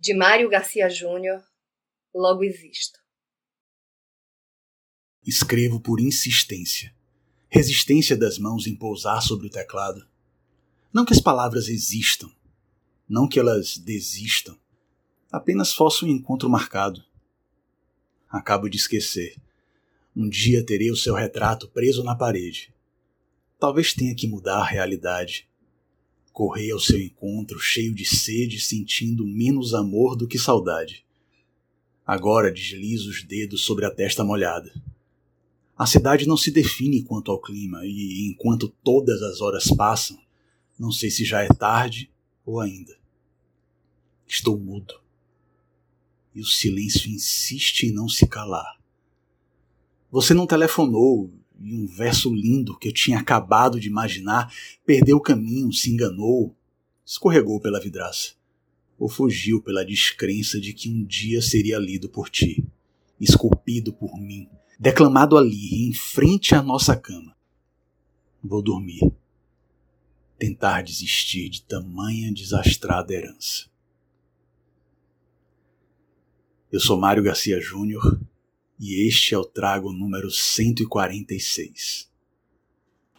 de Mário Garcia Júnior, logo existo. Escrevo por insistência, resistência das mãos em pousar sobre o teclado. Não que as palavras existam, não que elas desistam, apenas faço um encontro marcado. Acabo de esquecer. Um dia terei o seu retrato preso na parede. Talvez tenha que mudar a realidade Correi ao seu encontro, cheio de sede, sentindo menos amor do que saudade. Agora deslizo os dedos sobre a testa molhada. A cidade não se define quanto ao clima, e enquanto todas as horas passam, não sei se já é tarde ou ainda. Estou mudo. E o silêncio insiste em não se calar. Você não telefonou, e um verso lindo que eu tinha acabado de imaginar perdeu o caminho, se enganou, escorregou pela vidraça, ou fugiu pela descrença de que um dia seria lido por ti, esculpido por mim, declamado ali, em frente à nossa cama. Vou dormir. Tentar desistir de tamanha desastrada herança. Eu sou Mário Garcia Júnior e este é o trago número 146.